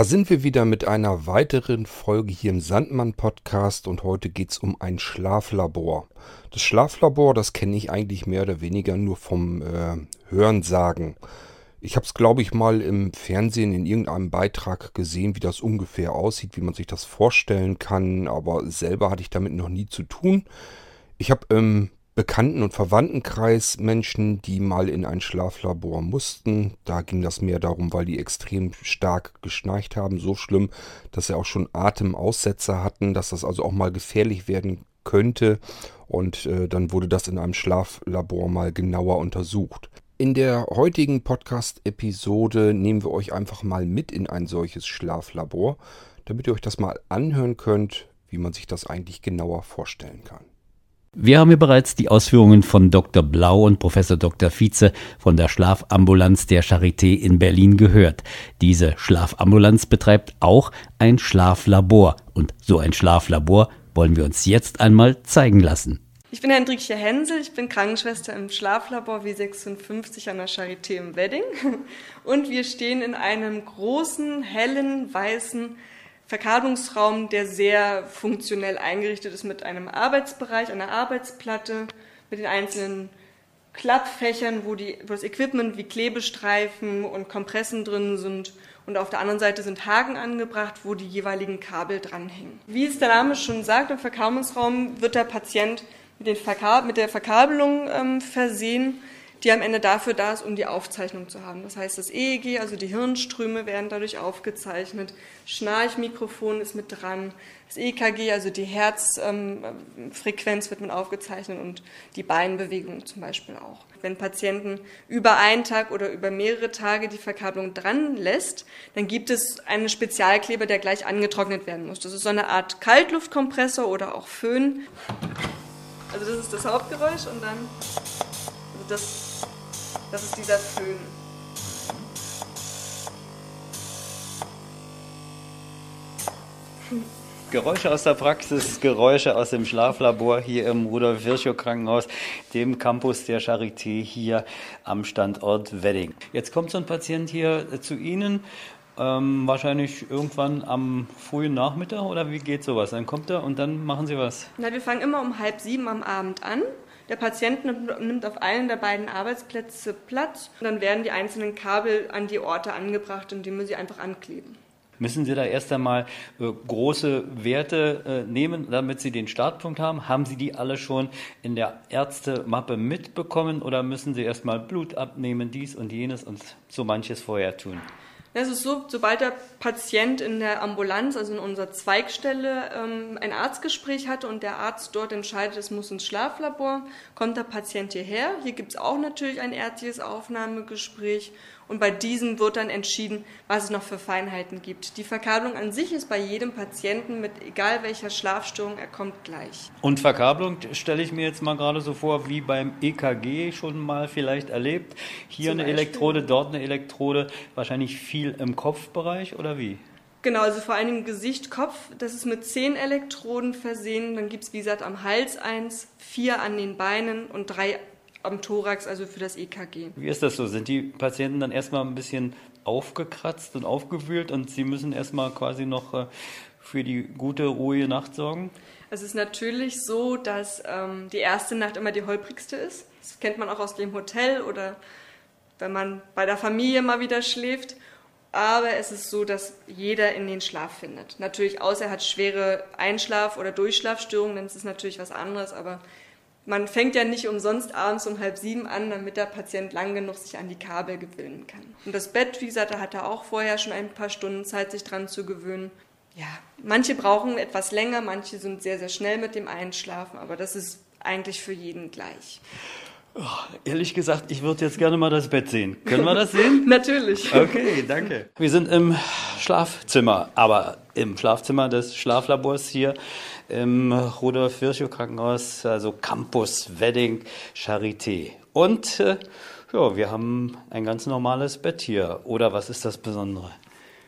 Da sind wir wieder mit einer weiteren Folge hier im Sandmann Podcast und heute geht es um ein Schlaflabor. Das Schlaflabor, das kenne ich eigentlich mehr oder weniger nur vom äh, Hörensagen. Ich habe es, glaube ich, mal im Fernsehen in irgendeinem Beitrag gesehen, wie das ungefähr aussieht, wie man sich das vorstellen kann, aber selber hatte ich damit noch nie zu tun. Ich habe im Bekannten- und Verwandtenkreis Menschen, die mal in ein Schlaflabor mussten. Da ging das mehr darum, weil die extrem stark geschnarcht haben. So schlimm, dass sie auch schon Atemaussetzer hatten, dass das also auch mal gefährlich werden könnte. Und äh, dann wurde das in einem Schlaflabor mal genauer untersucht. In der heutigen Podcast-Episode nehmen wir euch einfach mal mit in ein solches Schlaflabor, damit ihr euch das mal anhören könnt, wie man sich das eigentlich genauer vorstellen kann. Wir haben ja bereits die Ausführungen von Dr. Blau und Professor Dr. Vize von der Schlafambulanz der Charité in Berlin gehört. Diese Schlafambulanz betreibt auch ein Schlaflabor und so ein Schlaflabor wollen wir uns jetzt einmal zeigen lassen. Ich bin Hendrikje Hensel, ich bin Krankenschwester im Schlaflabor W56 an der Charité im Wedding und wir stehen in einem großen, hellen, weißen Verkabelungsraum, der sehr funktionell eingerichtet ist mit einem Arbeitsbereich, einer Arbeitsplatte, mit den einzelnen Klappfächern, wo, die, wo das Equipment wie Klebestreifen und Kompressen drin sind. Und auf der anderen Seite sind Haken angebracht, wo die jeweiligen Kabel dranhängen. Wie es der Name schon sagt, im Verkabelungsraum wird der Patient mit, Verkab mit der Verkabelung ähm, versehen die am Ende dafür da ist, um die Aufzeichnung zu haben. Das heißt, das EEG, also die Hirnströme, werden dadurch aufgezeichnet. Schnarchmikrofon ist mit dran. Das EKG, also die Herzfrequenz, ähm, wird mit aufgezeichnet und die Beinbewegung zum Beispiel auch. Wenn Patienten über einen Tag oder über mehrere Tage die Verkabelung dran lässt, dann gibt es einen Spezialkleber, der gleich angetrocknet werden muss. Das ist so eine Art Kaltluftkompressor oder auch Föhn. Also das ist das Hauptgeräusch und dann das das ist dieser Föhn. Geräusche aus der Praxis, Geräusche aus dem Schlaflabor hier im Rudolf Virchow Krankenhaus, dem Campus der Charité hier am Standort Wedding. Jetzt kommt so ein Patient hier zu Ihnen, ähm, wahrscheinlich irgendwann am frühen Nachmittag oder wie geht sowas? Dann kommt er und dann machen Sie was? Na, wir fangen immer um halb sieben am Abend an. Der Patient nimmt auf einem der beiden Arbeitsplätze Platz und dann werden die einzelnen Kabel an die Orte angebracht, indem wir sie einfach ankleben. Müssen Sie da erst einmal äh, große Werte äh, nehmen, damit Sie den Startpunkt haben? Haben Sie die alle schon in der Ärztemappe mitbekommen oder müssen Sie erst mal Blut abnehmen, dies und jenes und so manches vorher tun? Es ist so, sobald der Patient in der Ambulanz, also in unserer Zweigstelle, ähm, ein Arztgespräch hatte und der Arzt dort entscheidet, es muss ins Schlaflabor, kommt der Patient hierher. Hier gibt es auch natürlich ein ärztliches Aufnahmegespräch und bei diesem wird dann entschieden, was es noch für Feinheiten gibt. Die Verkabelung an sich ist bei jedem Patienten mit egal welcher Schlafstörung, er kommt gleich. Und Verkabelung stelle ich mir jetzt mal gerade so vor, wie beim EKG schon mal vielleicht erlebt. Hier Zum eine Beispiel. Elektrode, dort eine Elektrode, wahrscheinlich viel im Kopfbereich oder wie? Genau, also vor allem Gesicht, Kopf, das ist mit zehn Elektroden versehen. Dann gibt es, wie gesagt, am Hals eins, vier an den Beinen und drei am Thorax, also für das EKG. Wie ist das so? Sind die Patienten dann erstmal ein bisschen aufgekratzt und aufgewühlt und sie müssen erstmal quasi noch äh, für die gute, ruhige Nacht sorgen? Es ist natürlich so, dass ähm, die erste Nacht immer die holprigste ist. Das kennt man auch aus dem Hotel oder wenn man bei der Familie mal wieder schläft. Aber es ist so, dass jeder in den Schlaf findet. Natürlich, außer er hat schwere Einschlaf- oder Durchschlafstörungen, dann ist es natürlich was anderes. Aber man fängt ja nicht umsonst abends um halb sieben an, damit der Patient lang genug sich an die Kabel gewöhnen kann. Und das Bett, wie gesagt, da hat er auch vorher schon ein paar Stunden Zeit, sich dran zu gewöhnen. Ja, manche brauchen etwas länger, manche sind sehr, sehr schnell mit dem Einschlafen, aber das ist eigentlich für jeden gleich. Oh, ehrlich gesagt, ich würde jetzt gerne mal das Bett sehen. Können wir das sehen? Natürlich. Okay, danke. Wir sind im Schlafzimmer, aber im Schlafzimmer des Schlaflabors hier im Rudolf Virchow Krankenhaus, also Campus Wedding Charité. Und äh, ja, wir haben ein ganz normales Bett hier. Oder was ist das Besondere?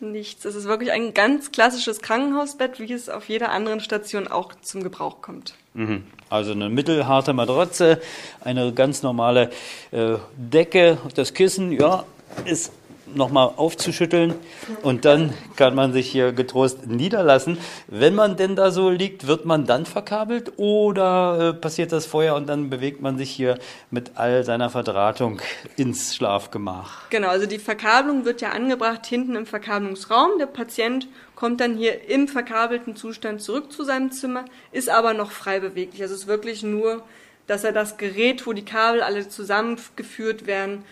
Nichts. Es ist wirklich ein ganz klassisches Krankenhausbett, wie es auf jeder anderen Station auch zum Gebrauch kommt. Mhm. Also eine mittelharte Matratze, eine ganz normale äh, Decke, das Kissen, ja, ist nochmal aufzuschütteln und dann kann man sich hier getrost niederlassen. Wenn man denn da so liegt, wird man dann verkabelt oder äh, passiert das vorher und dann bewegt man sich hier mit all seiner Verdrahtung ins Schlafgemach? Genau, also die Verkabelung wird ja angebracht hinten im Verkabelungsraum. Der Patient kommt dann hier im verkabelten Zustand zurück zu seinem Zimmer, ist aber noch frei beweglich. Also es ist wirklich nur, dass er das Gerät, wo die Kabel alle zusammengeführt werden,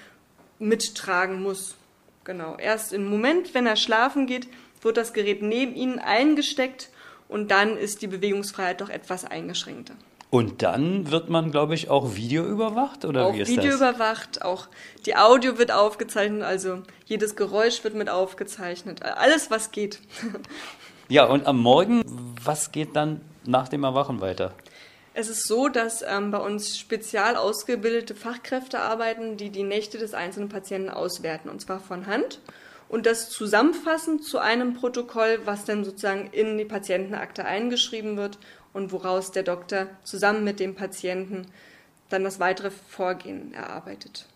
mittragen muss. Genau. Erst im Moment, wenn er schlafen geht, wird das Gerät neben ihnen eingesteckt und dann ist die Bewegungsfreiheit doch etwas eingeschränkter. Und dann wird man, glaube ich, auch Video überwacht oder auch wie ist Video das? überwacht, auch die Audio wird aufgezeichnet, also jedes Geräusch wird mit aufgezeichnet, alles was geht. Ja, und am Morgen, was geht dann nach dem Erwachen weiter? Es ist so, dass ähm, bei uns spezial ausgebildete Fachkräfte arbeiten, die die Nächte des einzelnen Patienten auswerten, und zwar von Hand. Und das zusammenfassen zu einem Protokoll, was dann sozusagen in die Patientenakte eingeschrieben wird und woraus der Doktor zusammen mit dem Patienten dann das weitere Vorgehen erarbeitet.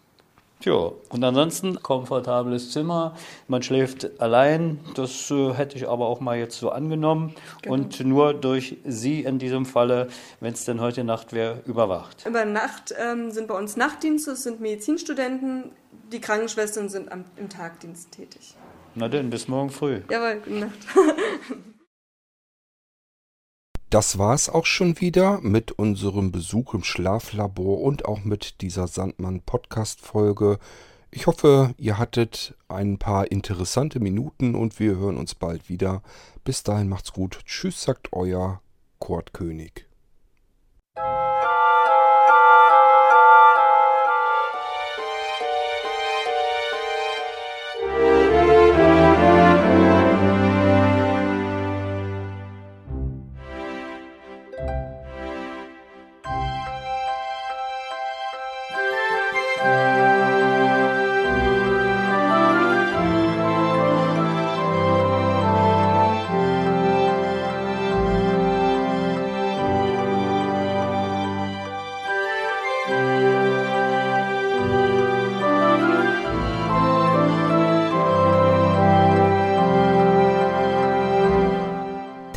Tja, und ansonsten komfortables Zimmer, man schläft allein, das äh, hätte ich aber auch mal jetzt so angenommen Genau. und nur durch Sie in diesem Falle, wenn es denn heute Nacht wäre, überwacht. Über Nacht ähm, sind bei uns Nachtdienste, es sind Medizinstudenten, die Krankenschwestern sind am, im Tagdienst tätig. Na denn, bis morgen früh. Jawohl, gute Nacht. Das war's auch schon wieder mit unserem Besuch im Schlaflabor und auch mit dieser Sandmann-Podcast-Folge. Ich hoffe, ihr hattet ein paar interessante Minuten und wir hören uns bald wieder. Bis dahin macht's gut. Tschüss, sagt euer Kurt König.